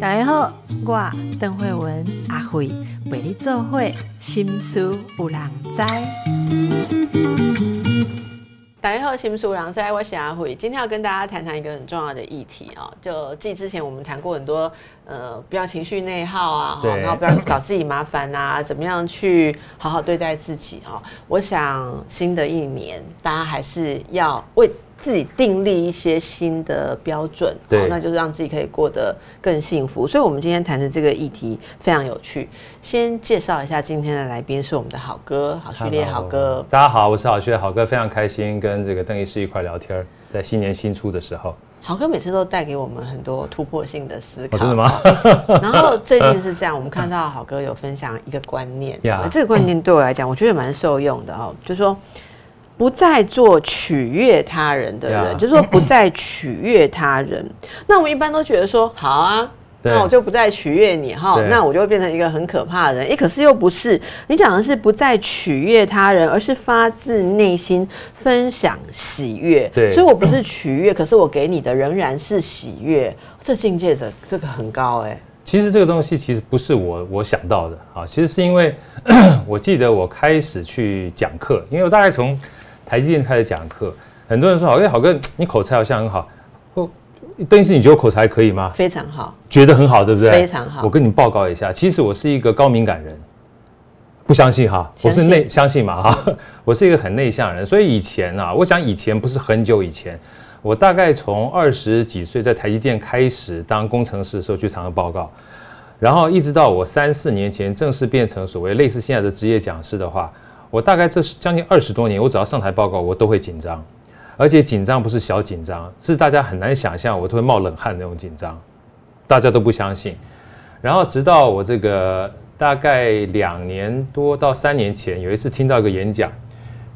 大家好，我邓慧文阿慧陪你做会心思有人知。大家好，心思有人知，我是阿慧，今天要跟大家谈谈一个很重要的议题啊，就继之前我们谈过很多，呃，不要情绪内耗啊，然后不要找自己麻烦啊，怎么样去好好对待自己啊？我想新的一年，大家还是要为。自己订立一些新的标准，对，那就是让自己可以过得更幸福。所以，我们今天谈的这个议题非常有趣。先介绍一下今天的来宾是我们的好哥，好序列好哥。大家好，我是好序列好哥，非常开心跟这个邓医师一块聊天，在新年新出的时候，好哥每次都带给我们很多突破性的思考。真的吗？然后最近是这样，我们看到好哥有分享一个观念，这个观念对我来讲，我觉得蛮受用的哦，就是说。不再做取悦他人的人，就是说不再取悦他人。那我们一般都觉得说，好啊，那我就不再取悦你哈，那我就会变成一个很可怕的人。哎，可是又不是，你讲的是不再取悦他人，而是发自内心分享喜悦。对，所以我不是取悦，可是我给你的仍然是喜悦。这境界的这个很高哎。其实这个东西其实不是我我想到的啊，其实是因为 我记得我开始去讲课，因为我大概从。台积电开始讲课，很多人说：“好，哎，好哥，你口才好像很好。”哦，邓医师，你觉得口才可以吗？非常好，觉得很好，对不对？非常好。我跟你报告一下，其实我是一个高敏感人，不相信哈？我是内相信嘛哈？我是一个很内向人，所以以前啊，我想以前不是很久以前，我大概从二十几岁在台积电开始当工程师的时候去常常报告，然后一直到我三四年前正式变成所谓类似现在的职业讲师的话。我大概这是将近二十多年，我只要上台报告，我都会紧张，而且紧张不是小紧张，是大家很难想象，我都会冒冷汗那种紧张，大家都不相信。然后直到我这个大概两年多到三年前，有一次听到一个演讲，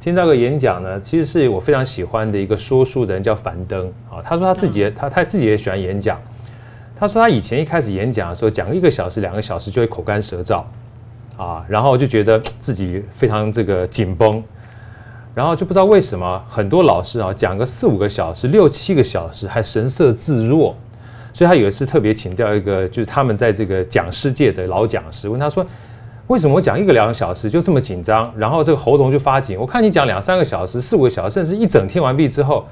听到个演讲呢，其实是我非常喜欢的一个说书的人，叫樊登啊。他说他自己他他自己也喜欢演讲，他说他以前一开始演讲的时候，讲一个小时两个小时就会口干舌燥。啊，然后就觉得自己非常这个紧绷，然后就不知道为什么很多老师啊讲个四五个小时、六七个小时还神色自若，所以他有一次特别请教一个就是他们在这个讲师界的老讲师，问他说：“为什么我讲一个两个小时就这么紧张，然后这个喉咙就发紧？我看你讲两三个小时、四五个小时，甚至一整天完毕之后，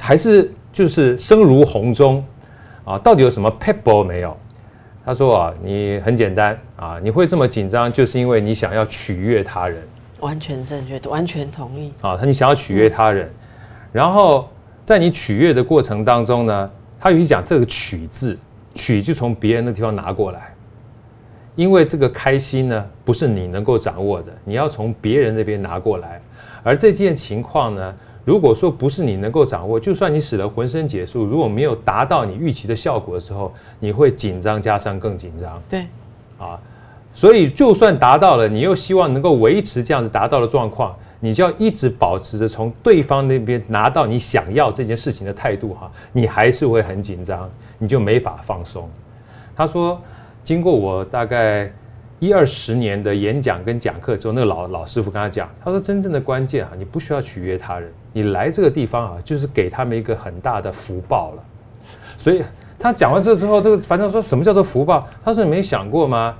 还是就是声如洪钟啊？到底有什么 pebble 没有？”他说啊，你很简单啊，你会这么紧张，就是因为你想要取悦他人。完全正确，完全同意。啊，他你想要取悦他人，然后在你取悦的过程当中呢，他有一讲这个取字，取就从别人的地方拿过来，因为这个开心呢，不是你能够掌握的，你要从别人那边拿过来，而这件情况呢。如果说不是你能够掌握，就算你使了浑身解数，如果没有达到你预期的效果的时候，你会紧张加上更紧张。对，啊，所以就算达到了，你又希望能够维持这样子达到的状况，你就要一直保持着从对方那边拿到你想要这件事情的态度哈，你还是会很紧张，你就没法放松。他说，经过我大概。一二十年的演讲跟讲课之后，那个老老师傅跟他讲，他说：“真正的关键啊，你不需要取悦他人，你来这个地方啊，就是给他们一个很大的福报了。”所以他讲完这之后，这个反正说什么叫做福报？他说：“你没想过吗？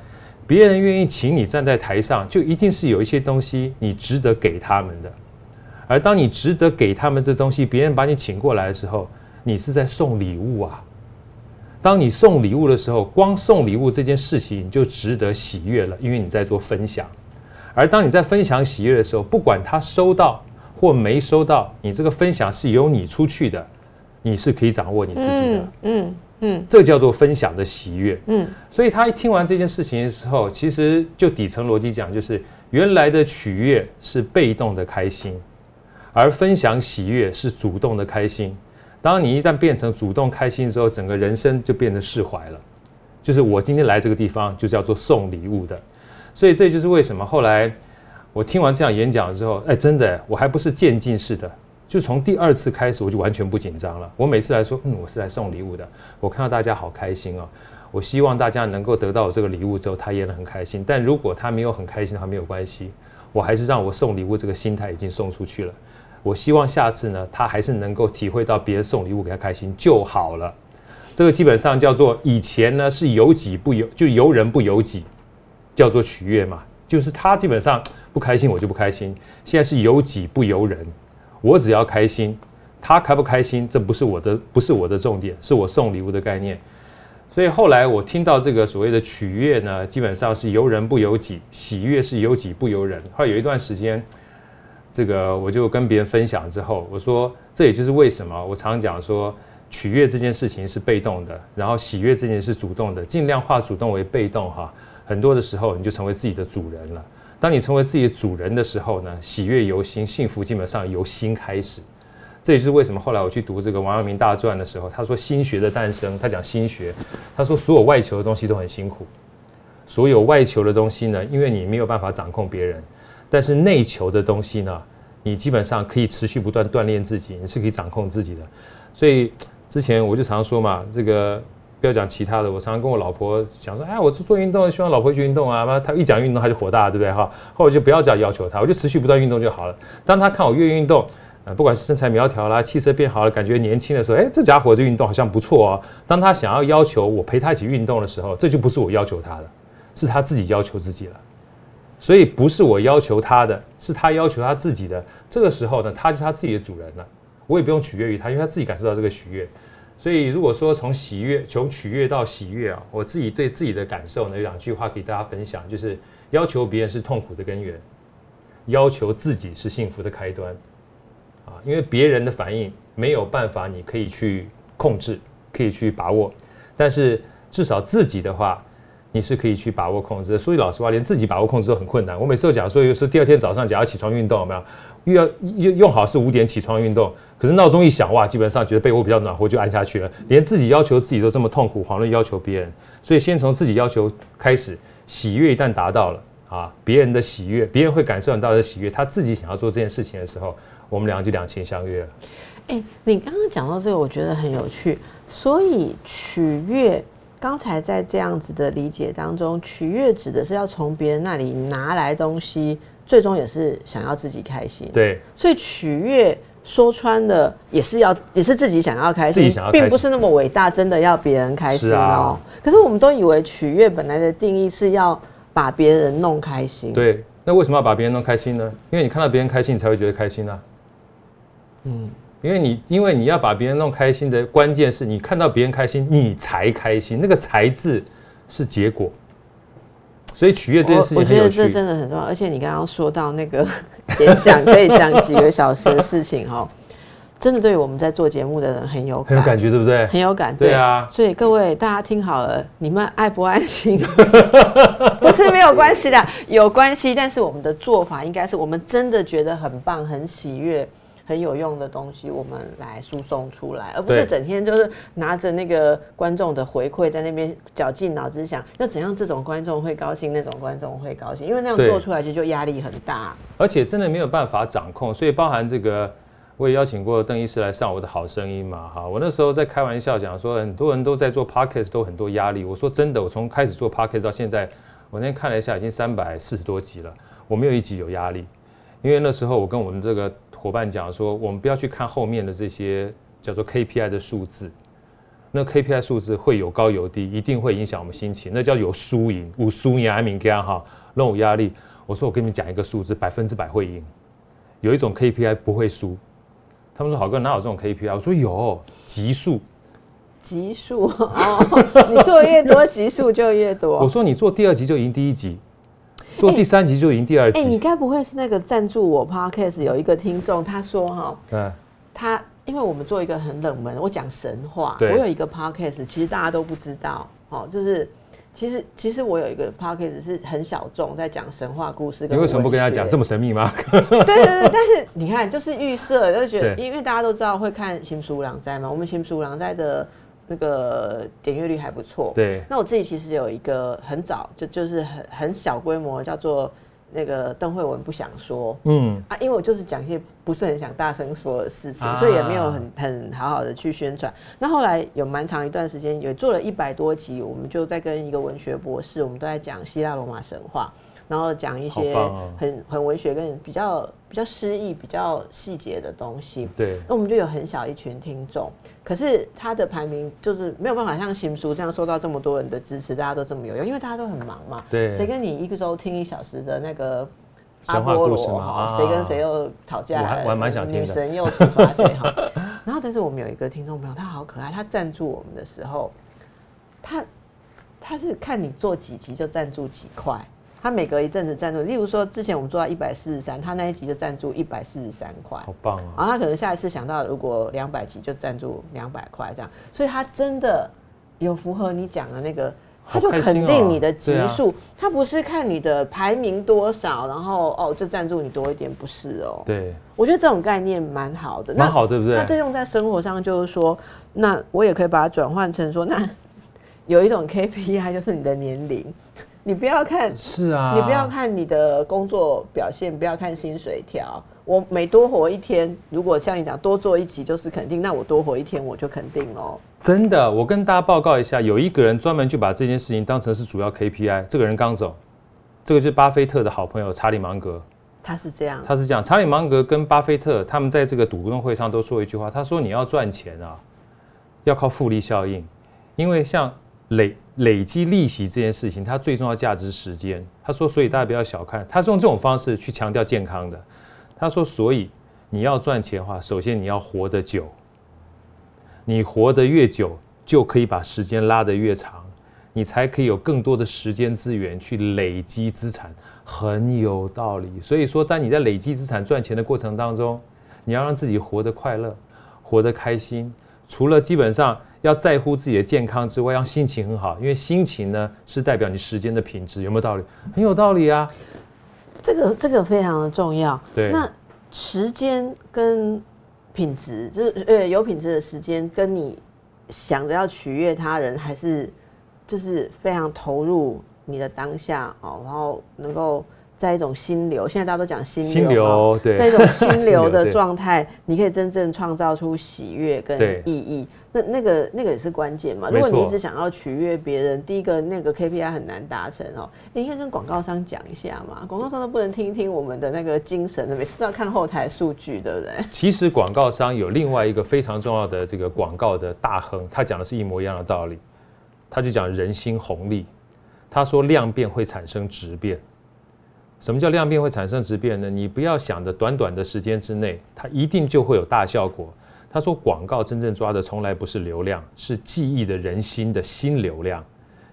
别人愿意请你站在台上，就一定是有一些东西你值得给他们的。而当你值得给他们这东西，别人把你请过来的时候，你是在送礼物啊。”当你送礼物的时候，光送礼物这件事情就值得喜悦了，因为你在做分享。而当你在分享喜悦的时候，不管他收到或没收到，你这个分享是由你出去的，你是可以掌握你自己的。嗯嗯，这叫做分享的喜悦。嗯，所以他一听完这件事情的时候，其实就底层逻辑讲，就是原来的取悦是被动的开心，而分享喜悦是主动的开心。当你一旦变成主动开心之后，整个人生就变成释怀了。就是我今天来这个地方，就叫做送礼物的。所以这就是为什么后来我听完这场演讲之后，哎，真的，我还不是渐进式的，就从第二次开始我就完全不紧张了。我每次来说，嗯，我是来送礼物的。我看到大家好开心哦，我希望大家能够得到我这个礼物之后，他也能很开心。但如果他没有很开心的话，没有关系，我还是让我送礼物这个心态已经送出去了。我希望下次呢，他还是能够体会到别人送礼物给他开心就好了。这个基本上叫做以前呢是由己不由，就由人不由己，叫做取悦嘛。就是他基本上不开心，我就不开心。现在是由己不由人，我只要开心，他开不开心，这不是我的，不是我的重点，是我送礼物的概念。所以后来我听到这个所谓的取悦呢，基本上是由人不由己，喜悦是由己不由人。后来有一段时间，这个我就跟别人分享之后，我说这也就是为什么我常讲说取悦这件事情是被动的，然后喜悦这件事是主动的，尽量化主动为被动哈。很多的时候，你就成为自己的主人了。当你成为自己的主人的时候呢，喜悦由心，幸福基本上由心开始。这也就是为什么后来我去读这个王阳明大传的时候，他说心学的诞生，他讲心学，他说所有外求的东西都很辛苦，所有外求的东西呢，因为你没有办法掌控别人，但是内求的东西呢，你基本上可以持续不断锻炼自己，你是可以掌控自己的。所以之前我就常说嘛，这个。不要讲其他的，我常常跟我老婆讲说，哎，我做做运动，希望老婆去运动啊。她一讲运动，她就火大，对不对哈？后来就不要这样要求她，我就持续不断运动就好了。当她看我越运动，呃，不管是身材苗条啦，气色变好了，感觉年轻的时候，哎，这家伙这运动好像不错哦。当她想要要求我陪她一起运动的时候，这就不是我要求她的，是她自己要求自己了。所以不是我要求他的，是他要求他自己的。这个时候呢，他就是他自己的主人了，我也不用取悦于他，因为他自己感受到这个喜悦。所以，如果说从喜悦、从取悦到喜悦啊，我自己对自己的感受呢，有两句话给大家分享，就是要求别人是痛苦的根源，要求自己是幸福的开端，啊，因为别人的反应没有办法，你可以去控制，可以去把握，但是至少自己的话，你是可以去把握控制。说句老实话，连自己把握控制都很困难。我每次都讲说，有时第二天早上，假如起床运动，有没有？又要用用好是五点起床运动，可是闹钟一响哇，基本上觉得被窝比较暖和就按下去了。连自己要求自己都这么痛苦，遑论要求别人。所以先从自己要求开始，喜悦一旦达到了啊，别人的喜悦，别人会感受到的喜悦，他自己想要做这件事情的时候，我们两个就两情相悦了。哎，你刚刚讲到这个，我觉得很有趣。所以取悦，刚才在这样子的理解当中，取悦指的是要从别人那里拿来东西。最终也是想要自己开心，对，所以取悦说穿了也是要，也是自己想要开心，并不是那么伟大，真的要别人开心哦。可是我们都以为取悦本来的定义是要把别人弄开心，对。那为什么要把别人弄开心呢？因为你看到别人开心，你才会觉得开心啊。嗯，因为你因为你要把别人弄开心的关键是你看到别人开心，你才开心。那个“才”字是结果。所以取悦这件事情，我觉得这真的很重要。而且你刚刚说到那个 演讲可以讲几个小时的事情，哈，真的对我们在做节目的人很有很有感觉，对不对？很有感，对啊。所以各位大家听好了，你们爱不爱听，不是没有关系的，有关系。但是我们的做法应该是我们真的觉得很棒，很喜悦。很有用的东西，我们来输送出来，而不是整天就是拿着那个观众的回馈在那边绞尽脑汁想要怎样这种观众会高兴，那种观众会高兴，因为那样做出来其实就压力很大，而且真的没有办法掌控。所以包含这个，我也邀请过邓医师来上我的好声音嘛，哈，我那时候在开玩笑讲说，很多人都在做 podcast 都很多压力。我说真的，我从开始做 podcast 到现在，我那天看了一下，已经三百四十多集了，我没有一集有压力，因为那时候我跟我们这个。伙伴讲说，我们不要去看后面的这些叫做 KPI 的数字，那 KPI 数字会有高有低，一定会影响我们心情。那叫有输赢，无输赢还明干哈，让我压力。我说我跟你们讲一个数字，百分之百会赢。有一种 KPI 不会输。他们说好哥哪有这种 KPI？我说有，级数。级数哦，你做越多，级数就越多。我说你做第二集就赢第一集。做第三集就赢第二集。哎，你该不会是那个赞助我 podcast 有一个听众，他说哈，嗯，他因为我们做一个很冷门，我讲神话，我有一个 podcast，其实大家都不知道，哦，就是其实其实我有一个 podcast 是很小众，在讲神话故事。你为什么不跟他讲这么神秘吗？对对对，但是你看，就是预设，就觉得，因为大家都知道会看《新书郎斋》嘛，我们《新书郎斋》的。那个点阅率还不错，对。那我自己其实有一个很早就就是很很小规模，叫做那个邓慧文不想说，嗯啊，因为我就是讲一些不是很想大声说的事情，所以也没有很很好好的去宣传。那后来有蛮长一段时间，也做了一百多集，我们就在跟一个文学博士，我们都在讲希腊罗马神话。然后讲一些很很文学跟比较比较诗意、比较细节的东西。对，那我们就有很小一群听众，可是他的排名就是没有办法像新书这样受到这么多人的支持，大家都这么有用，因为大家都很忙嘛。对，谁跟你一个周听一小时的那个？阿波罗哈，谁跟谁又吵架？我还蛮想听女神又处罚谁哈？然后，但是我们有一个听众朋友，他好可爱。他赞助我们的时候，他他是看你做几集就赞助几块。他每隔一阵子赞助，例如说之前我们做到一百四十三，他那一集就赞助一百四十三块，好棒啊！然后他可能下一次想到，如果两百集就赞助两百块这样。所以他真的有符合你讲的那个。他就肯定你的级数，他不是看你的排名多少，然后哦就赞助你多一点，不是哦。对，我觉得这种概念蛮好的，蛮好，对不对？那这用在生活上就是说，那我也可以把它转换成说，那有一种 KPI 就是你的年龄，你不要看，是啊，你不要看你的工作表现，不要看薪水条。我每多活一天，如果像你讲多做一集就是肯定，那我多活一天我就肯定喽。真的，我跟大家报告一下，有一个人专门就把这件事情当成是主要 KPI。这个人刚走，这个就是巴菲特的好朋友查理芒格。他是这样，他是这样。查理芒格跟巴菲特他们在这个股东会上都说一句话，他说你要赚钱啊，要靠复利效应，因为像累累积利息这件事情，它最重要价值时间。他说，所以大家不要小看，他是用这种方式去强调健康的。他说：“所以你要赚钱的话，首先你要活得久。你活得越久，就可以把时间拉得越长，你才可以有更多的时间资源去累积资产，很有道理。所以说，当你在累积资产赚钱的过程当中，你要让自己活得快乐，活得开心。除了基本上要在乎自己的健康之外，要心情很好，因为心情呢是代表你时间的品质。有没有道理？很有道理啊。”这个这个非常的重要。对，那时间跟品质，就是呃有品质的时间，跟你想着要取悦他人，还是就是非常投入你的当下哦，然后能够在一种心流，现在大家都讲心流，对，在一种心流的 状态，你可以真正创造出喜悦跟意义。那那个那个也是关键嘛。如果你一直想要取悦别人，第一个那个 KPI 很难达成哦。你应该跟广告商讲一下嘛，广告商都不能听一听我们的那个精神的，每次都要看后台数据，对不对？其实广告商有另外一个非常重要的这个广告的大亨，他讲的是一模一样的道理。他就讲人心红利，他说量变会产生质变。什么叫量变会产生质变呢？你不要想着短短的时间之内，它一定就会有大效果。他说：“广告真正抓的从来不是流量，是记忆的人心的新流量，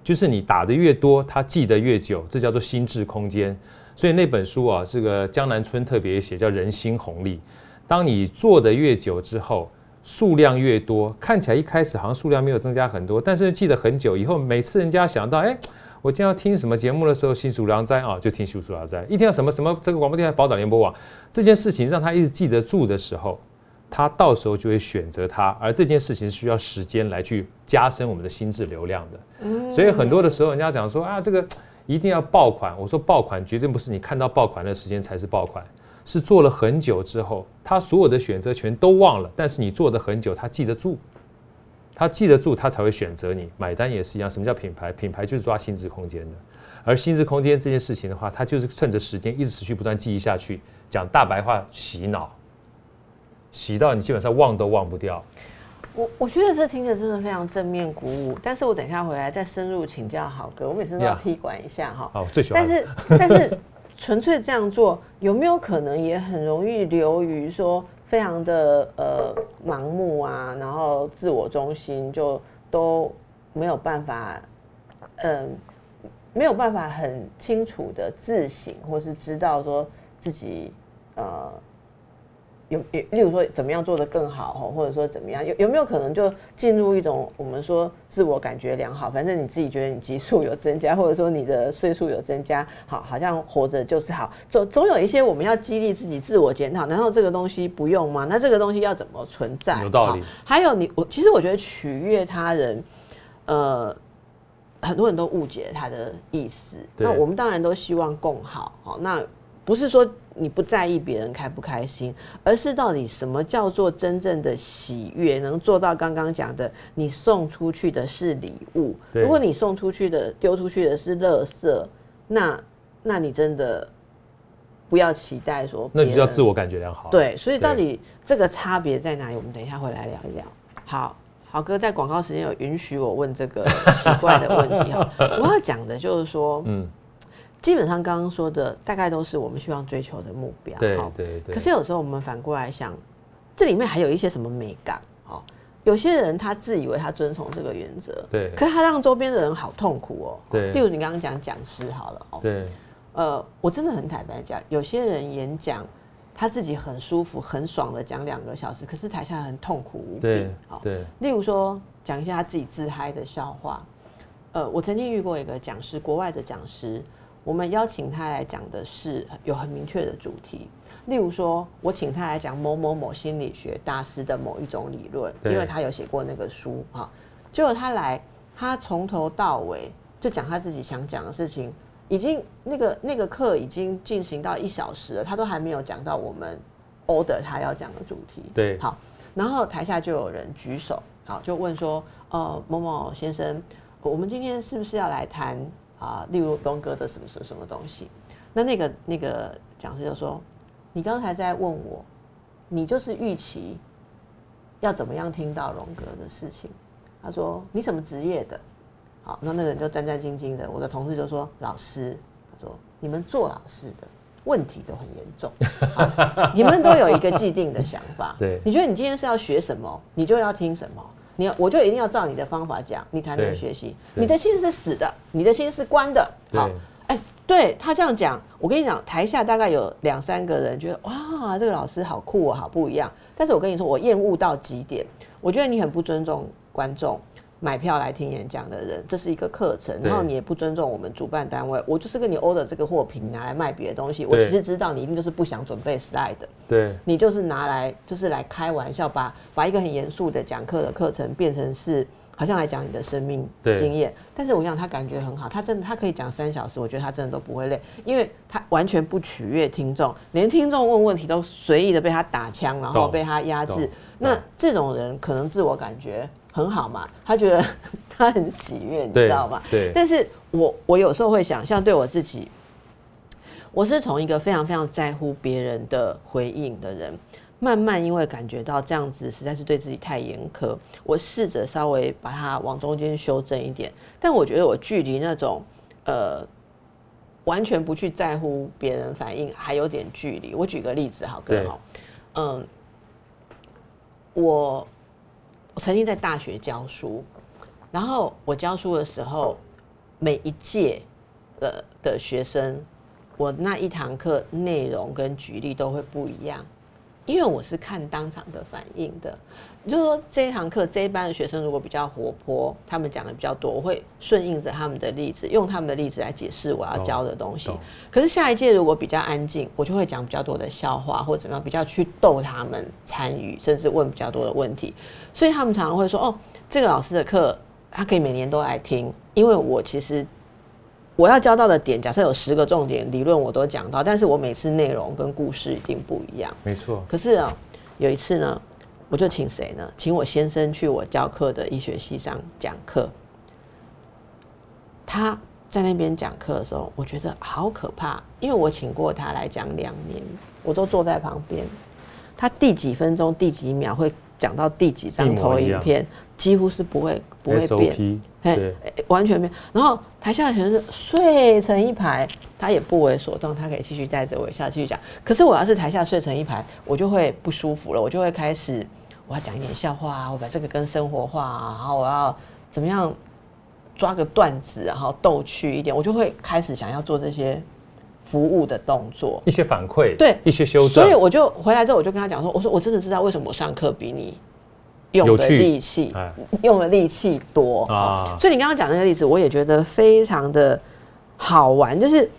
就是你打的越多，他记得越久，这叫做心智空间。所以那本书啊，这个江南春特别写叫人心红利。当你做的越久之后，数量越多，看起来一开始好像数量没有增加很多，但是记得很久以后，每次人家想到，哎，我今天要听什么节目的时候，新书良斋啊，就听新书良斋。一听到什么什么这个广播电台宝岛联播网这件事情，让他一直记得住的时候。”他到时候就会选择他，而这件事情是需要时间来去加深我们的心智流量的。所以很多的时候，人家讲说啊，这个一定要爆款。我说爆款绝对不是你看到爆款的时间才是爆款，是做了很久之后，他所有的选择权都忘了，但是你做的很久，他记得住，他记得住，他才会选择你。买单也是一样，什么叫品牌？品牌就是抓心智空间的，而心智空间这件事情的话，它就是趁着时间一直持续不断记忆下去，讲大白话洗脑。洗到你基本上忘都忘不掉，我我觉得这听着真的非常正面鼓舞。但是我等一下回来再深入请教好哥，我每次都要踢馆一下哈。好，最喜欢。但是 但是纯粹这样做有没有可能也很容易流于说非常的呃盲目啊，然后自我中心就都没有办法，嗯，没有办法很清楚的自省，或是知道说自己呃。有有，例如说怎么样做的更好或者说怎么样，有有没有可能就进入一种我们说自我感觉良好，反正你自己觉得你级数有增加，或者说你的岁数有增加，好，好像活着就是好，总总有一些我们要激励自己自我检讨，难道这个东西不用吗？那这个东西要怎么存在？有道理。还有你我其实我觉得取悦他人，呃，很多人都误解他的意思。那我们当然都希望共好，好，那不是说。你不在意别人开不开心，而是到底什么叫做真正的喜悦？能做到刚刚讲的，你送出去的是礼物。如果你送出去的、丢出去的是垃圾，那那你真的不要期待说，那你就要自我感觉良好。对，所以到底这个差别在哪里？我们等一下回来聊一聊。好，好哥在广告时间有允许我问这个奇怪的问题哈。我要讲的就是说，嗯，基本上刚刚说的大概都是我们希望追求的目标。对对对。可是有时候我们反过来想，这里面还有一些什么美感？哦，有些人他自以为他遵从这个原则，对，可是他让周边的人好痛苦哦。对。例如你刚刚讲讲师好了，哦，对。呃，我真的很坦白讲，有些人演讲。他自己很舒服、很爽的讲两个小时，可是台下很痛苦无比。好，对。例如说，讲一下他自己自嗨的笑话。呃，我曾经遇过一个讲师，国外的讲师，我们邀请他来讲的是有很明确的主题。例如说，我请他来讲某某某心理学大师的某一种理论，因为他有写过那个书哈。结果他来，他从头到尾就讲他自己想讲的事情。已经那个那个课已经进行到一小时了，他都还没有讲到我们 order 他要讲的主题。对，好，然后台下就有人举手，好，就问说，呃，某某先生，我们今天是不是要来谈啊？例如荣格的什么什么什么东西？那那个那个讲师就说，你刚才在问我，你就是预期要怎么样听到荣格的事情？他说，你什么职业的？好，那那个人就战战兢兢的。我的同事就说：“老师，他说你们做老师的问题都很严重，你们都有一个既定的想法。对，你觉得你今天是要学什么，你就要听什么，你要我就一定要照你的方法讲，你才能学习。你的心是死的，你的心是关的。好，哎，对他这样讲，我跟你讲，台下大概有两三个人觉得哇，这个老师好酷哦，好不一样。但是我跟你说，我厌恶到极点，我觉得你很不尊重观众。”买票来听演讲的人，这是一个课程，然后你也不尊重我们主办单位。我就是跟你 order 这个货品拿来卖别的东西，我其实知道你一定就是不想准备 slide 的。对，你就是拿来就是来开玩笑，把把一个很严肃的讲课的课程变成是好像来讲你的生命经验。但是我想他感觉很好，他真的他可以讲三小时，我觉得他真的都不会累，因为他完全不取悦听众，连听众问问题都随意的被他打枪，然后被他压制。那这种人可能自我感觉。很好嘛，他觉得 他很喜悦，你知道吗？对。但是我我有时候会想，像对我自己，我是从一个非常非常在乎别人的回应的人，慢慢因为感觉到这样子实在是对自己太严苛，我试着稍微把它往中间修正一点。但我觉得我距离那种呃完全不去在乎别人反应还有点距离。我举个例子，好哥好，嗯，我。我曾经在大学教书，然后我教书的时候，每一届的的学生，我那一堂课内容跟举例都会不一样。因为我是看当场的反应的，就是说这一堂课这一班的学生如果比较活泼，他们讲的比较多，我会顺应着他们的例子，用他们的例子来解释我要教的东西。可是下一届如果比较安静，我就会讲比较多的笑话或者怎么样，比较去逗他们参与，甚至问比较多的问题。所以他们常常会说：“哦，这个老师的课他可以每年都来听，因为我其实。”我要教到的点，假设有十个重点理论我都讲到，但是我每次内容跟故事一定不一样。没错。可是啊，有一次呢，我就请谁呢？请我先生去我教课的医学系上讲课。他在那边讲课的时候，我觉得好可怕，因为我请过他来讲两年，我都坐在旁边。他第几分钟、第几秒会讲到第几张投影片，几乎是不会不会变。对，完全没有。然后台下的学生睡成一排，他也不为所动，他可以继续带着我下继续讲。可是我要是台下睡成一排，我就会不舒服了，我就会开始我要讲一点笑话啊，我把这个跟生活化啊，然后我要怎么样抓个段子，然后逗趣一点，我就会开始想要做这些服务的动作，一些反馈，对，一些修正。所以我就回来之后，我就跟他讲说，我说我真的知道为什么我上课比你。用的力气，用的力气多啊！所以你刚刚讲那个例子，我也觉得非常的好玩。就是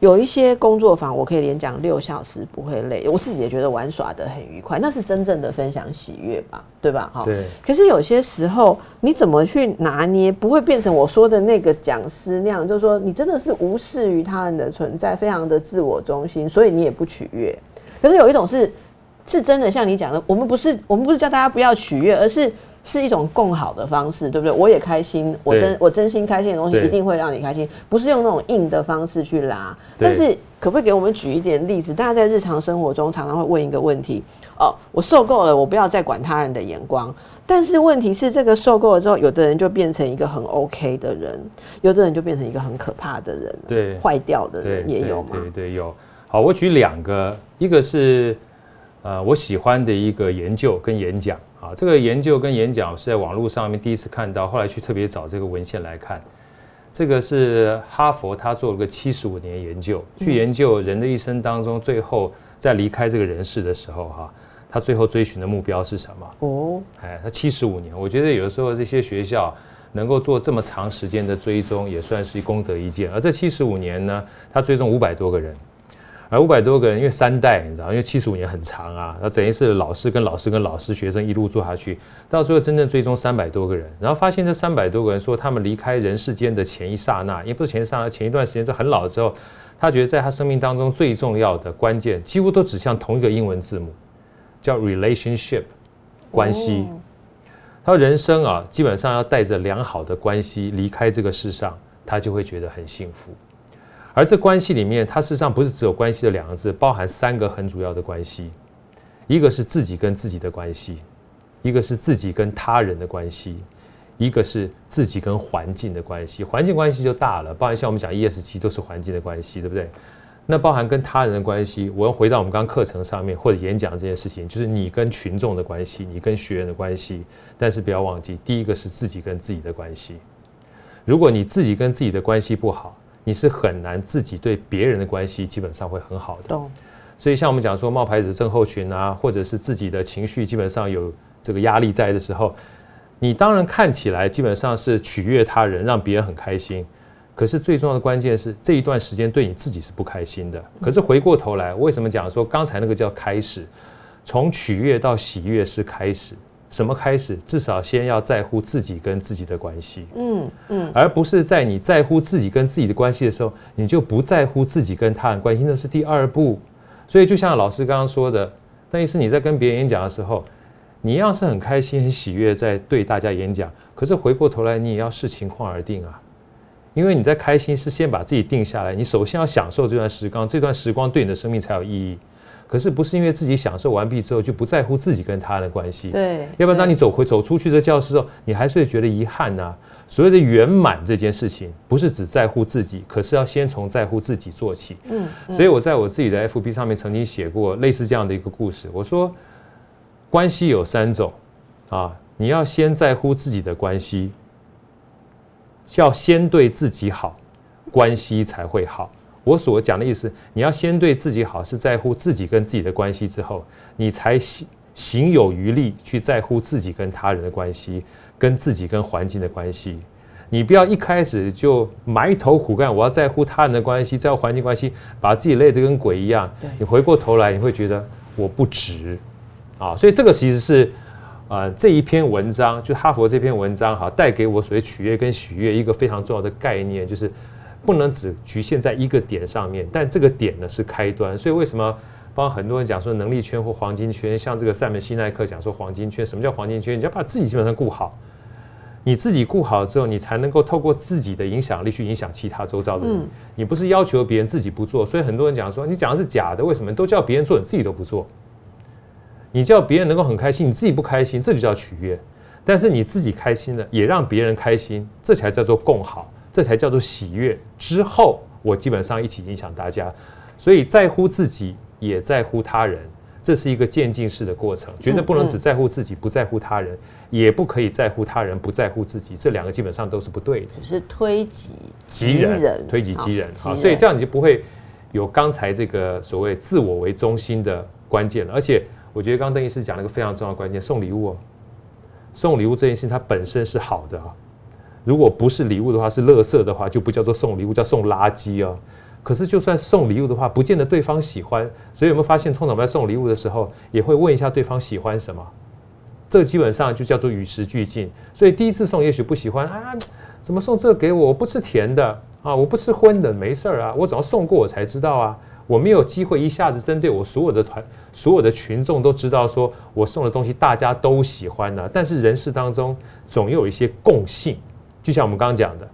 有一些工作坊，我可以连讲六小时不会累，我自己也觉得玩耍的很愉快，那是真正的分享喜悦吧？对吧？哈。对。可是有些时候，你怎么去拿捏，不会变成我说的那个讲师那样？就是说，你真的是无视于他人的存在，非常的自我中心，所以你也不取悦。可是有一种是。是真的，像你讲的，我们不是我们不是叫大家不要取悦，而是是一种共好的方式，对不对？我也开心，我真我真心开心的东西一定会让你开心，不是用那种硬的方式去拉。但是可不可以给我们举一点例子？大家在日常生活中常常会问一个问题：哦，我受够了，我不要再管他人的眼光。但是问题是，这个受够了之后，有的人就变成一个很 OK 的人，有的人就变成一个很可怕的人，对，坏掉的人也有吗？对对有。好，我举两个，一个是呃我喜欢的一个研究跟演讲啊，这个研究跟演讲是在网络上面第一次看到，后来去特别找这个文献来看。这个是哈佛他做了个七十五年研究，去研究人的一生当中，最后在离开这个人世的时候哈。他最后追寻的目标是什么？哦，哎，他七十五年，我觉得有的时候这些学校能够做这么长时间的追踪，也算是功德一件。而这七十五年呢，他追踪五百多个人，而五百多个人，因为三代，你知道，因为七十五年很长啊，那等于是老师跟老师跟老师学生一路做下去，到最后真正追踪三百多个人，然后发现这三百多个人说，他们离开人世间的前一刹那，也不是前一刹那，前一段时间就很老之后，他觉得在他生命当中最重要的关键，几乎都指向同一个英文字母。叫 relationship 关系，他说人生啊，基本上要带着良好的关系离开这个世上，他就会觉得很幸福。而这关系里面，它事实上不是只有关系的两个字，包含三个很主要的关系：一个是自己跟自己的关系，一个是自己跟他人的关系，一个是自己跟环境的关系。环境关系就大了，包含像我们讲 ESG 都是环境的关系，对不对？那包含跟他人的关系，我要回到我们刚刚课程上面或者演讲这件事情，就是你跟群众的关系，你跟学员的关系。但是不要忘记，第一个是自己跟自己的关系。如果你自己跟自己的关系不好，你是很难自己对别人的关系基本上会很好的。所以像我们讲说冒牌子症候群啊，或者是自己的情绪基本上有这个压力在的时候，你当然看起来基本上是取悦他人，让别人很开心。可是最重要的关键是这一段时间对你自己是不开心的。可是回过头来，为什么讲说刚才那个叫开始？从取悦到喜悦是开始，什么开始？至少先要在乎自己跟自己的关系。嗯嗯，而不是在你在乎自己跟自己的关系的时候，你就不在乎自己跟他人关系，那是第二步。所以就像老师刚刚说的，但是你在跟别人演讲的时候，你一样是很开心、很喜悦在对大家演讲。可是回过头来，你也要视情况而定啊。因为你在开心，是先把自己定下来。你首先要享受这段时光，这段时光对你的生命才有意义。可是不是因为自己享受完毕之后就不在乎自己跟他人的关系。对，要不然当你走回走出去这教室后，你还是会觉得遗憾呐。所谓的圆满这件事情，不是只在乎自己，可是要先从在乎自己做起。嗯，所以我在我自己的 FB 上面曾经写过类似这样的一个故事。我说，关系有三种啊，你要先在乎自己的关系。要先对自己好，关系才会好。我所讲的意思，你要先对自己好，是在乎自己跟自己的关系之后，你才行行有余力去在乎自己跟他人的关系，跟自己跟环境的关系。你不要一开始就埋头苦干，我要在乎他人的关系，在乎环境关系，把自己累得跟鬼一样。你回过头来，你会觉得我不值啊。所以这个其实是。呃，这一篇文章就哈佛这篇文章哈，带给我所谓取悦跟喜悦一个非常重要的概念，就是不能只局限在一个点上面，但这个点呢是开端。所以为什么帮很多人讲说能力圈或黄金圈，像这个塞门西奈克讲说黄金圈，什么叫黄金圈？你要把自己基本上顾好，你自己顾好之后，你才能够透过自己的影响力去影响其他周遭的人。你不是要求别人自己不做，所以很多人讲说你讲的是假的，为什么都叫别人做，你自己都不做？你叫别人能够很开心，你自己不开心，这就叫取悦；但是你自己开心了，也让别人开心，这才叫做共好，这才叫做喜悦。之后我基本上一起影响大家，所以在乎自己，也在乎他人，这是一个渐进式的过程，绝对不能只在乎自己，不在乎他人，也不可以在乎他人，不在乎自己，这两个基本上都是不对的。是推己及人，推己及人啊，所以这样你就不会有刚才这个所谓自我为中心的关键了，而且。我觉得刚刚邓医师讲了一个非常重要的关键，送礼物哦。送礼物这件事情它本身是好的啊，如果不是礼物的话，是垃圾的话，就不叫做送礼物，叫送垃圾哦。可是就算送礼物的话，不见得对方喜欢，所以有没有发现，通常我们在送礼物的时候，也会问一下对方喜欢什么？这基本上就叫做与时俱进。所以第一次送也许不喜欢啊，怎么送这个给我？我不吃甜的啊，我不吃荤的，没事儿啊，我只要送过我才知道啊。我没有机会一下子针对我所有的团、所有的群众都知道，说我送的东西大家都喜欢呢。但是人世当中总有一些共性，就像我们刚刚讲的，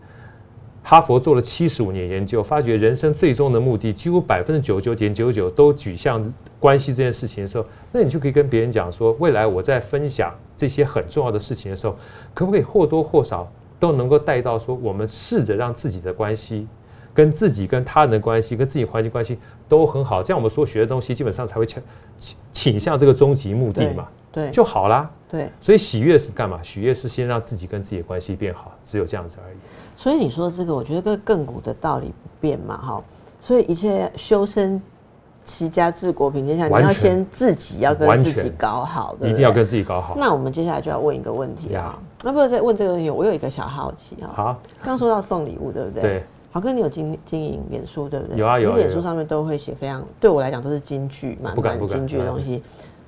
哈佛做了七十五年研究，发觉人生最终的目的几乎百分之九十九点九九都举向关系这件事情的时候，那你就可以跟别人讲说，未来我在分享这些很重要的事情的时候，可不可以或多或少都能够带到说，我们试着让自己的关系。跟自己、跟他人的关系、跟自己环境关系都很好，这样我们所学的东西基本上才会倾倾倾向这个终极目的嘛，对，就好啦。对，所以喜悦是干嘛？喜悦是先让自己跟自己的关系变好，只有这样子而已。所以你说这个，我觉得跟亘古的道理不变嘛，哈。所以一切修身齐家治国平天下，你要先自己要跟自己搞好，一定要跟自己搞好。那我们接下来就要问一个问题啊，那不再问这个问题，我有一个小好奇哈。好，刚说到送礼物，对不对？对。好哥，你有经经营脸书对不对？有啊有。你脸书上面都会写非常，对我来讲都是金句，满满金句的东西。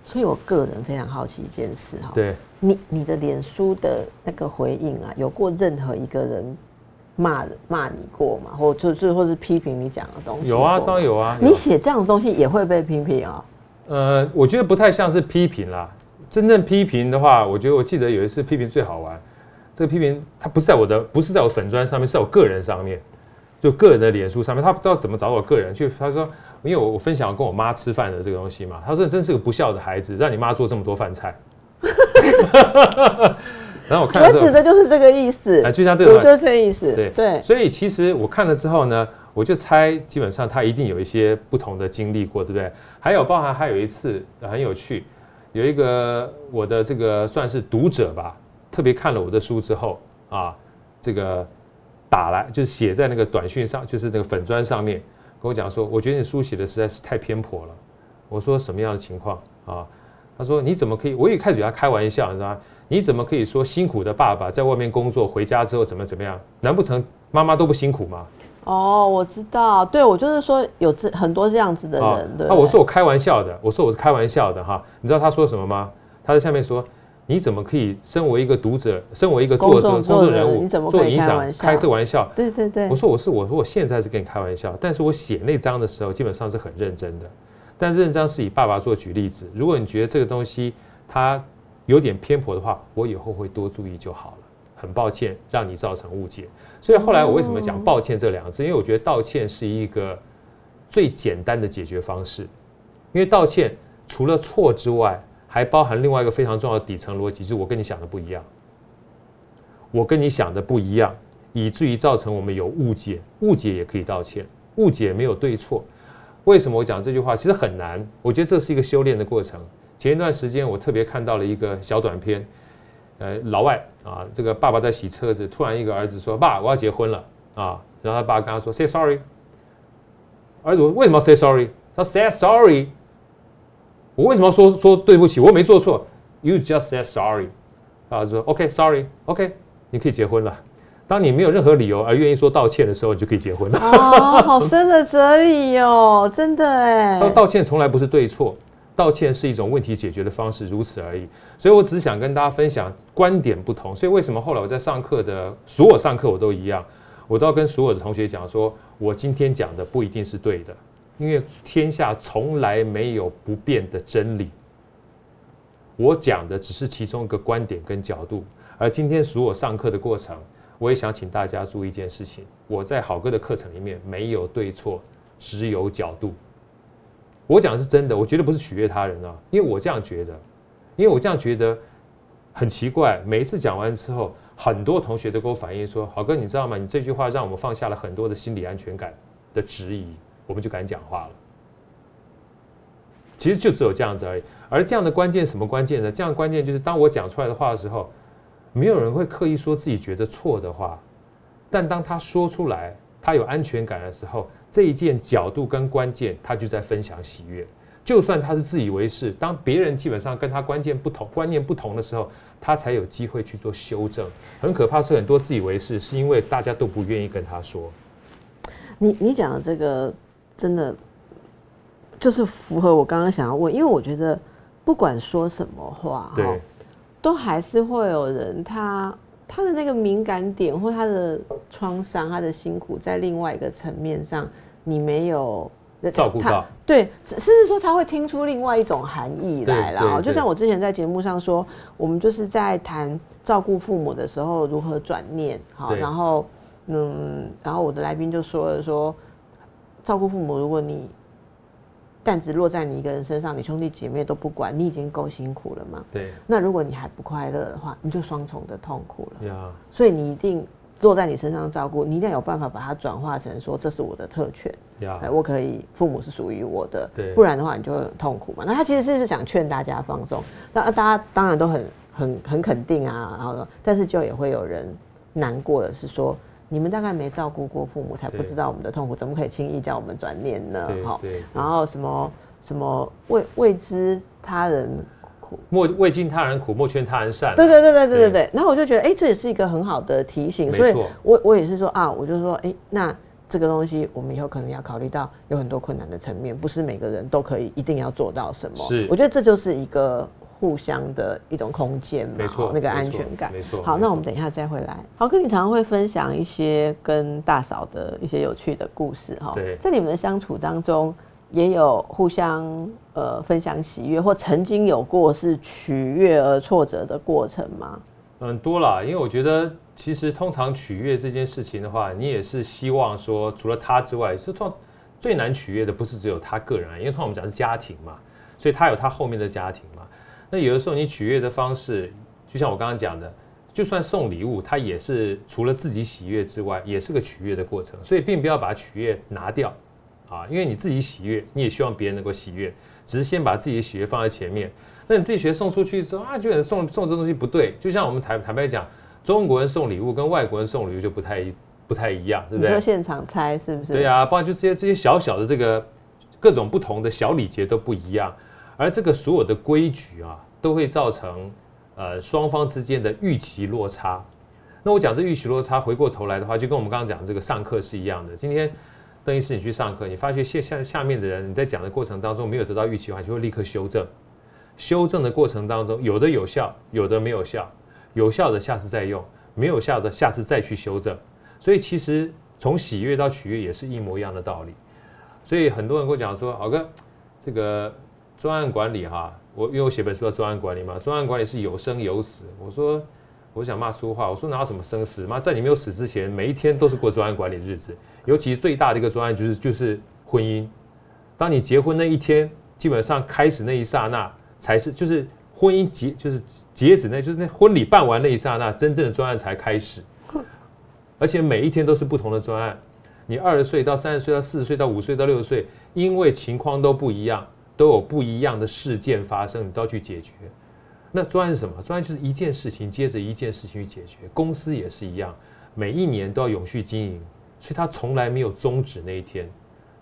所以我个人非常好奇一件事哈。对。你你的脸书的那个回应啊，有过任何一个人骂骂你过吗？或就是或是批评你讲的东西？有啊，当然有啊。你写这样的东西也会被批评啊？呃，我觉得不太像是批评啦。真正批评的话，我觉得我记得有一次批评最好玩。这个批评它不是在我的，不是在我粉砖上面，是我个人上面。就个人的脸书上面，他不知道怎么找我个人，去他说，因为我我分享跟我妈吃饭的这个东西嘛，他说真是个不孝的孩子，让你妈做这么多饭菜。然后我看，我指的就是这个意思，就像这个，就是这个意思。对对，所以其实我看了之后呢，我就猜，基本上他一定有一些不同的经历过，对不对？还有包含还有一次很有趣，有一个我的这个算是读者吧，特别看了我的书之后啊，这个。打来就是写在那个短讯上，就是那个粉砖上面，跟我讲说，我觉得你书写的实在是太偏颇了。我说什么样的情况啊？他说你怎么可以？我一开始他开玩笑，你知道吗？你怎么可以说辛苦的爸爸在外面工作，回家之后怎么怎么样？难不成妈妈都不辛苦吗？哦，我知道，对我就是说有这很多这样子的人。对，那我说我开玩笑的，我说我是开玩笑的哈。你知道他说什么吗？他在下面说。你怎么可以身为一个读者，身为一个作者、公众人物，做影响开这玩笑？对对对。我说我是我说我现在是跟你开玩笑，但是我写那章的时候基本上是很认真的。但这章是以爸爸做举例子，如果你觉得这个东西它有点偏颇的话，我以后会多注意就好了。很抱歉让你造成误解。所以后来我为什么讲抱歉这两个字？因为我觉得道歉是一个最简单的解决方式。因为道歉除了错之外，还包含另外一个非常重要的底层逻辑，就是我跟你想的不一样，我跟你想的不一样，以至于造成我们有误解。误解也可以道歉，误解没有对错。为什么我讲这句话？其实很难。我觉得这是一个修炼的过程。前一段时间我特别看到了一个小短片，呃，老外啊，这个爸爸在洗车子，突然一个儿子说：“爸，我要结婚了啊！”然后他爸跟他说：“Say sorry。”儿子为什么要 say sorry？他 say sorry。我为什么要说说对不起？我没做错。You just said sorry。啊，说 OK，sorry，OK，你可以结婚了。当你没有任何理由而愿意说道歉的时候，你就可以结婚了。哦，好深的哲理哦，真的哎。道歉从来不是对错，道歉是一种问题解决的方式，如此而已。所以我只想跟大家分享观点不同。所以为什么后来我在上课的所有上课我都一样，我都要跟所有的同学讲说，我今天讲的不一定是对的。因为天下从来没有不变的真理，我讲的只是其中一个观点跟角度。而今天所有上课的过程，我也想请大家注意一件事情：我在好哥的课程里面没有对错，只有角度。我讲的是真的，我绝对不是取悦他人啊，因为我这样觉得，因为我这样觉得很奇怪。每一次讲完之后，很多同学都给我反映说：“好哥，你知道吗？你这句话让我们放下了很多的心理安全感的质疑。”我们就敢讲话了。其实就只有这样子而已。而这样的关键什么关键呢？这样关键就是当我讲出来的话的时候，没有人会刻意说自己觉得错的话。但当他说出来，他有安全感的时候，这一件角度跟关键，他就在分享喜悦。就算他是自以为是，当别人基本上跟他关键不同、观念不同的时候，他才有机会去做修正。很可怕是很多自以为是，是因为大家都不愿意跟他说。你你讲的这个。真的就是符合我刚刚想要问，因为我觉得不管说什么话，哈，都还是会有人他他的那个敏感点或他的创伤、他的辛苦，在另外一个层面上，你没有照顾到。对，甚至说他会听出另外一种含义来了。就像我之前在节目上说，我们就是在谈照顾父母的时候如何转念。好，然后嗯，然后我的来宾就说了说，照顾父母，如果你担子落在你一个人身上，你兄弟姐妹都不管，你已经够辛苦了嘛。对。那如果你还不快乐的话，你就双重的痛苦了。呀。所以你一定。落在你身上照顾，你一定要有办法把它转化成说这是我的特权，哎，我可以父母是属于我的，对，不然的话你就会很痛苦嘛。那他其实是想劝大家放松，那大家当然都很很很肯定啊，然后但是就也会有人难过的是说，你们大概没照顾过父母，才不知道我们的痛苦，怎么可以轻易叫我们转念呢？哈，然后什么什么未未知他人苦。莫未经他人苦，莫劝他人善。对对对对对对对。然后我就觉得，哎，这也是一个很好的提醒。所以，我我也是说啊，我就说，哎，那这个东西，我们以后可能要考虑到有很多困难的层面，不是每个人都可以一定要做到什么。是，我觉得这就是一个互相的一种空间嘛，没错，那个安全感。没错。好，那我们等一下再回来。豪哥，你常常会分享一些跟大嫂的一些有趣的故事哈。对。在你们的相处当中。也有互相呃分享喜悦，或曾经有过是取悦而挫折的过程吗？嗯，多啦，因为我觉得其实通常取悦这件事情的话，你也是希望说除了他之外，是通最难取悦的不是只有他个人，因为通常我们讲是家庭嘛，所以他有他后面的家庭嘛。那有的时候你取悦的方式，就像我刚刚讲的，就算送礼物，它也是除了自己喜悦之外，也是个取悦的过程，所以并不要把取悦拿掉。啊，因为你自己喜悦，你也希望别人能够喜悦，只是先把自己的喜悦放在前面。那你自己学送出去之后啊，觉得送送这东西不对。就像我们坦坦白讲，中国人送礼物跟外国人送礼物就不太不太一样，对不对？你说现场猜是不是？对呀，包括就这些这些小小的这个各种不同的小礼节都不一样，而这个所有的规矩啊，都会造成呃双方之间的预期落差。那我讲这预期落差，回过头来的话，就跟我们刚刚讲这个上课是一样的。今天。邓医师，你去上课，你发现下下下面的人，你在讲的过程当中没有得到预期的话，就会立刻修正。修正的过程当中，有的有效，有的没有效。有效的下次再用，没有效的下次再去修正。所以其实从喜悦到取悦也是一模一样的道理。所以很多人跟我讲说，好哥，这个专案管理哈，我因为我写本书叫专案管理嘛，专案管理是有生有死。我说。我想骂粗话，我说哪有什么生死？妈，在你没有死之前，每一天都是过专案管理的日子。尤其最大的一个专案就是就是婚姻。当你结婚那一天，基本上开始那一刹那，才是就是婚姻结就是截止那，就是那婚礼办完那一刹那，真正的专案才开始。而且每一天都是不同的专案。你二十岁到三十岁到四十岁到五十岁到六十岁，因为情况都不一样，都有不一样的事件发生，你都要去解决。那专案是什么？专案就是一件事情接着一件事情去解决。公司也是一样，每一年都要永续经营，所以它从来没有终止那一天。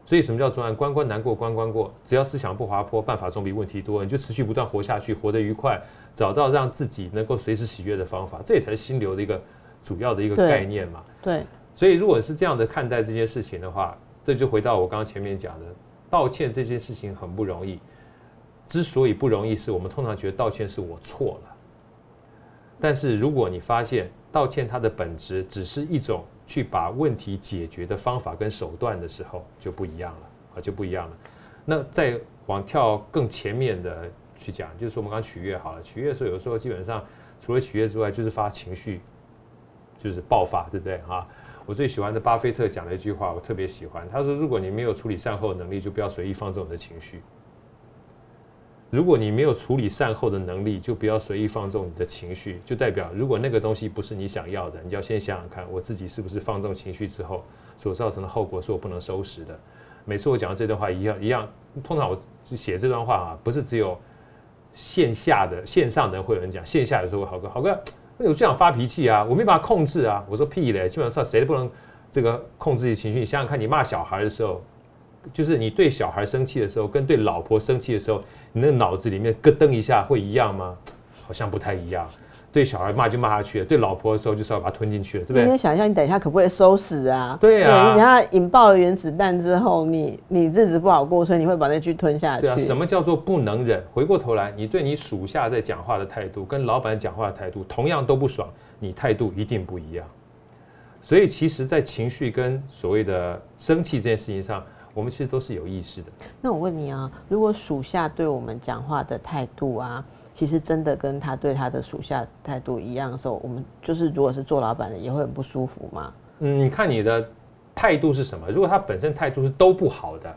所以什么叫专案？关关难过关关过，只要思想不滑坡，办法总比问题多。你就持续不断活下去，活得愉快，找到让自己能够随时喜悦的方法，这也才是心流的一个主要的一个概念嘛。对。所以如果是这样的看待这件事情的话，这就回到我刚刚前面讲的，道歉这件事情很不容易。之所以不容易，是我们通常觉得道歉是我错了。但是如果你发现道歉它的本质只是一种去把问题解决的方法跟手段的时候，就不一样了啊，就不一样了。那再往跳更前面的去讲，就是我们刚取悦好了，取悦的时候有时候基本上除了取悦之外，就是发情绪，就是爆发，对不对啊？我最喜欢的巴菲特讲了一句话，我特别喜欢，他说：如果你没有处理善后的能力，就不要随意放纵你的情绪。如果你没有处理善后的能力，就不要随意放纵你的情绪，就代表如果那个东西不是你想要的，你就要先想想看，我自己是不是放纵情绪之后所造成的后果是我不能收拾的。每次我讲的这段话一样一样，通常我写这段话啊，不是只有线下的线上的人会有人讲，线下的时候好哥好哥，我就想发脾气啊，我没办法控制啊。我说屁嘞，基本上谁都不能这个控制自己情绪。你想想看，你骂小孩的时候。就是你对小孩生气的时候，跟对老婆生气的时候，你那脑子里面咯噔一下会一样吗？好像不太一样。对小孩骂就骂下去了，对老婆的时候就是要把它吞进去了，对不对？你想一下，你等一下可不可以收拾啊？对啊。你要引爆了原子弹之后，你你日子不好过，所以你会把那句吞下去。对啊。什么叫做不能忍？回过头来，你对你属下在讲话的态度，跟老板讲话的态度，同样都不爽，你态度一定不一样。所以，其实，在情绪跟所谓的生气这件事情上。我们其实都是有意识的。那我问你啊，如果属下对我们讲话的态度啊，其实真的跟他对他的属下态度一样的时候，我们就是如果是做老板的，也会很不舒服嘛？嗯，你看你的态度是什么？如果他本身态度是都不好的，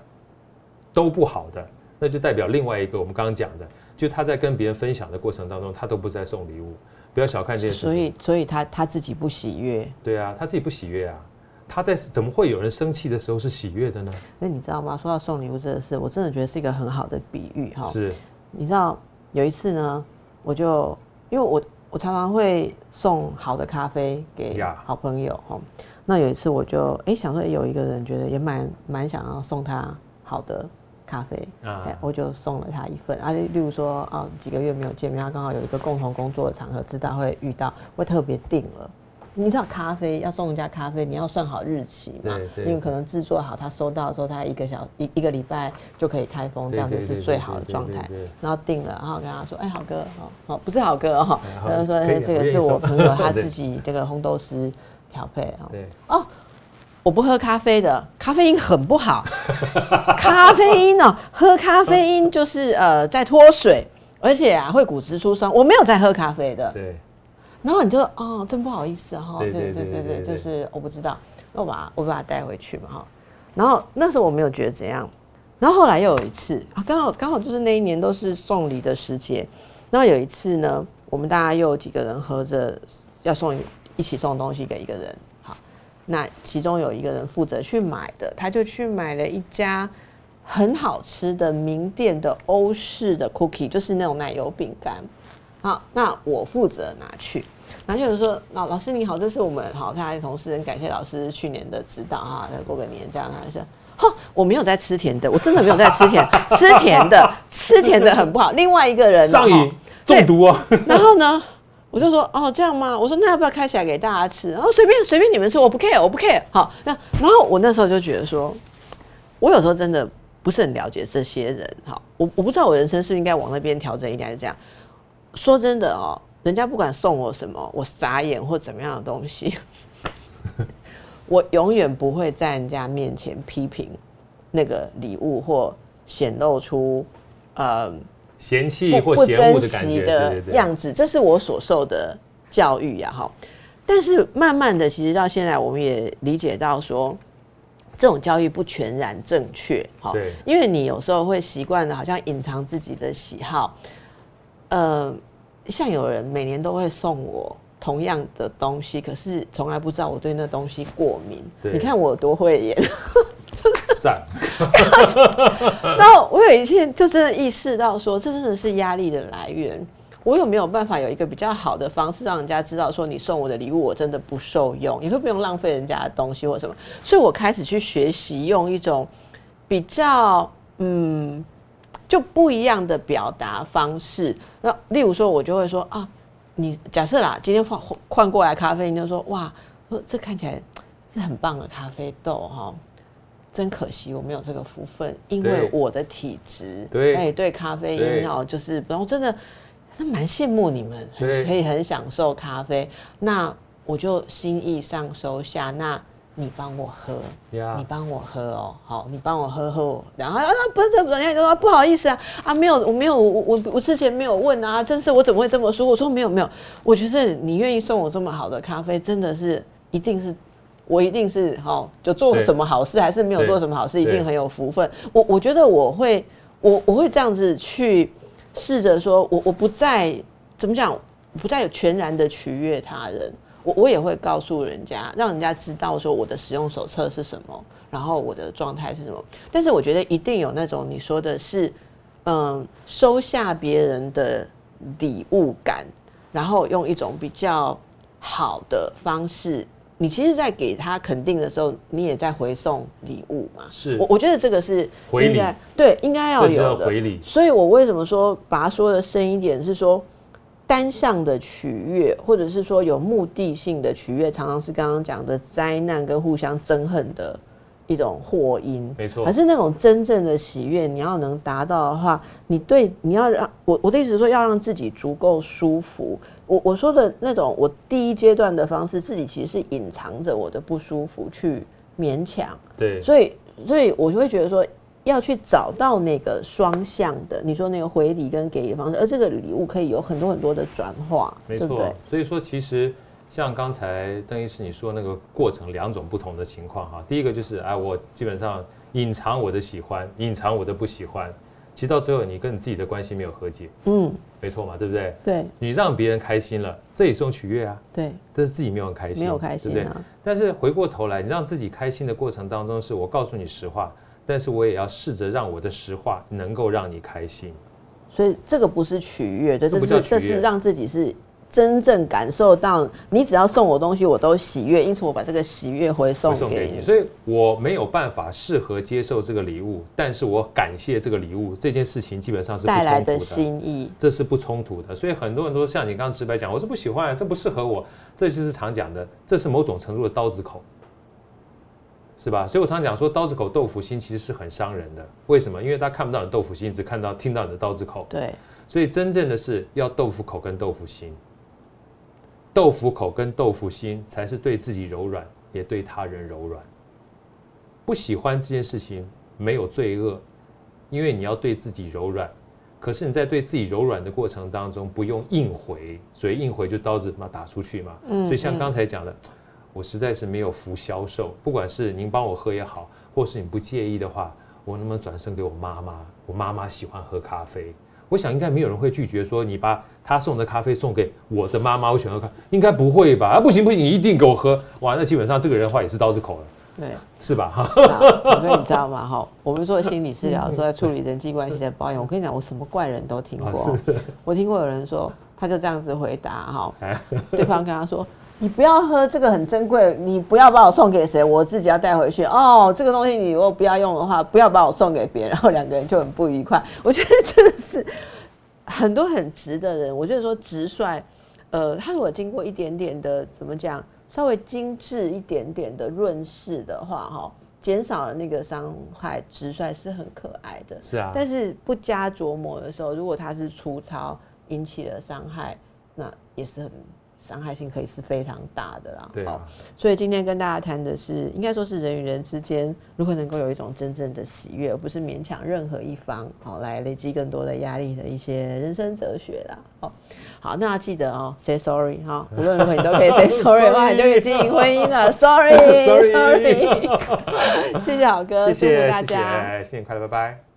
都不好的，那就代表另外一个我们刚刚讲的，就他在跟别人分享的过程当中，他都不在送礼物。不要小看这件事。所以，所以他他自己不喜悦。对啊，他自己不喜悦啊。他在怎么会有人生气的时候是喜悦的呢？那你知道吗？说到送礼物这个事，我真的觉得是一个很好的比喻哈。是。你知道有一次呢，我就因为我我常常会送好的咖啡给好朋友哈。那有一次我就哎想说有一个人觉得也蛮蛮想要送他好的。咖啡啊，我就送了他一份啊。例如说啊，几个月没有见面，他刚好有一个共同工作的场合，知道会遇到，会特别订了。你知道咖啡要送人家咖啡，你要算好日期嘛？因为可能制作好，他收到的时候，他一个小一一个礼拜就可以开封，这样子是最好的状态。然后定了，然后跟他说：“哎，好哥，好，不是 好哥哈。”他就说：“这个是我朋友他自己这个红豆师调配啊。”哦。我不喝咖啡的，咖啡因很不好。咖啡因哦，喝咖啡因就是呃在脱水，而且啊会骨质疏松。我没有在喝咖啡的。对。然后你就哦，真不好意思哈。对对对对对，就是我不知道，那我把我把它带回去嘛哈。然后那时候我没有觉得怎样。然后后来又有一次啊，刚好刚好就是那一年都是送礼的时节。然后有一次呢，我们大家又有几个人合着要送一起送东西给一个人。好那其中有一个人负责去买的，他就去买了一家很好吃的名店的欧式的 cookie，就是那种奶油饼干。好，那我负责拿去，然后就是说，老老师你好，这是我们好他的同事，很感谢老师去年的指导哈，再过个年这样，他说，哈，我没有在吃甜的，我真的没有在吃甜，吃甜的吃甜的很不好。另外一个人上瘾中毒啊，然后呢？我就说哦这样吗？我说那要不要开起来给大家吃？然后随便随便你们吃，我不 care，我不 care。好，那然后我那时候就觉得说，我有时候真的不是很了解这些人。好，我我不知道我人生是应该往那边调整一点，还是这样。说真的哦，人家不管送我什么，我傻眼或怎么样的东西，我永远不会在人家面前批评那个礼物或显露出呃。嫌弃或嫌恶的感觉的样子，这是我所受的教育呀，哈。但是慢慢的，其实到现在，我们也理解到说，这种教育不全然正确，哈。对。因为你有时候会习惯的，好像隐藏自己的喜好。呃，像有人每年都会送我同样的东西，可是从来不知道我对那东西过敏。你看我多会演。赞。然后我有一天就真的意识到，说这真的是压力的来源。我有没有办法有一个比较好的方式，让人家知道说你送我的礼物我真的不受用，也会不用浪费人家的东西或什么。所以我开始去学习用一种比较嗯就不一样的表达方式。那例如说，我就会说啊，你假设啦，今天换换过来咖啡，你就说哇，这看起来是很棒的咖啡豆哈。真可惜，我没有这个福分，因为我的体质，对，哎，对咖啡因哦，就是，然后真的，是蛮羡慕你们，可以很享受咖啡。那我就心意上收下，那你帮我喝，你帮我喝哦，好，你帮我喝喝。然后啊，不是，不是，人家就说不好意思啊，啊，没有，我没有，我我我之前没有问啊，真是我怎么会这么说？我说没有没有，我觉得你愿意送我这么好的咖啡，真的是一定是。我一定是哈，就做什么好事，还是没有做什么好事，一定很有福分。我我觉得我会，我我会这样子去试着说，我我不再怎么讲，不再全然的取悦他人。我我也会告诉人家，让人家知道说我的使用手册是什么，然后我的状态是什么。但是我觉得一定有那种你说的是，嗯，收下别人的礼物感，然后用一种比较好的方式。你其实，在给他肯定的时候，你也在回送礼物嘛？是，我我觉得这个是回礼，对，应该要有的回礼。所以我为什么说把它说的深一点，是说单向的取悦，或者是说有目的性的取悦，常常是刚刚讲的灾难跟互相憎恨的一种祸因。没错，可是那种真正的喜悦，你要能达到的话，你对你要让我我的意思是说，要让自己足够舒服。我我说的那种，我第一阶段的方式，自己其实是隐藏着我的不舒服去勉强。对，所以所以我就会觉得说，要去找到那个双向的，你说那个回礼跟给予方式，而这个礼物可以有很多很多的转化，没错。所以说，其实像刚才邓医师你说那个过程，两种不同的情况哈。第一个就是，哎，我基本上隐藏我的喜欢，隐藏我的不喜欢。其实到最后，你跟你自己的关系没有和解，嗯，没错嘛，对不对？对，你让别人开心了，这也是种取悦啊，对，但是自己没有很开心，没有开心，对不对？但是回过头来，你让自己开心的过程当中，是我告诉你实话，但是我也要试着让我的实话能够让你开心，所以这个不是取悦，这是这是让自己是。真正感受到，你只要送我东西，我都喜悦，因此我把这个喜悦回送给你。所以我没有办法适合接受这个礼物，但是我感谢这个礼物，这件事情基本上是带来的心意，这是不冲突的。所以很多人都像你刚刚直白讲，我是不喜欢，这不适合我，这就是常讲的，这是某种程度的刀子口，是吧？所以我常讲说，刀子口豆腐心其实是很伤人的。为什么？因为他看不到你豆腐心，只看到听到你的刀子口。对，所以真正的是要豆腐口跟豆腐心。豆腐口跟豆腐心才是对自己柔软，也对他人柔软。不喜欢这件事情没有罪恶，因为你要对自己柔软。可是你在对自己柔软的过程当中，不用硬回，所以硬回就刀子嘛打出去嘛。嗯。所以像刚才讲的，我实在是没有服销售。不管是您帮我喝也好，或是你不介意的话，我能不能转身给我妈妈？我妈妈喜欢喝咖啡。我想应该没有人会拒绝说你把他送的咖啡送给我的妈妈，我喜欢喝，应该不会吧？啊，不行不行，你一定给我喝。哇，那基本上这个人的话也是刀子口了，对，是吧？哈，我跟你知道吗？哈，我们做心理治疗，说在处理人际关系的保养，我跟你讲，我什么怪人都听过。我听过有人说，他就这样子回答，哈，对方跟他说。你不要喝这个很珍贵，你不要把我送给谁，我自己要带回去。哦，这个东西你如果不要用的话，不要把我送给别人，然后两个人就很不愉快。我觉得真的是很多很直的人，我觉得说直率，呃，他如果经过一点点的怎么讲，稍微精致一点点的润饰的话，哈，减少了那个伤害，直率是很可爱的。是啊，但是不加琢磨的时候，如果他是粗糙引起了伤害，那也是很。伤害性可以是非常大的啦，对所以今天跟大家谈的是，应该说是人与人之间如何能够有一种真正的喜悦，而不是勉强任何一方，好来累积更多的压力的一些人生哲学啦。好，好，那要记得哦，say sorry 哈，无论如何你都可以 say sorry 的话，你就可以经营婚姻了。Sorry，Sorry，谢谢好哥，谢谢大家，新年快乐，拜拜。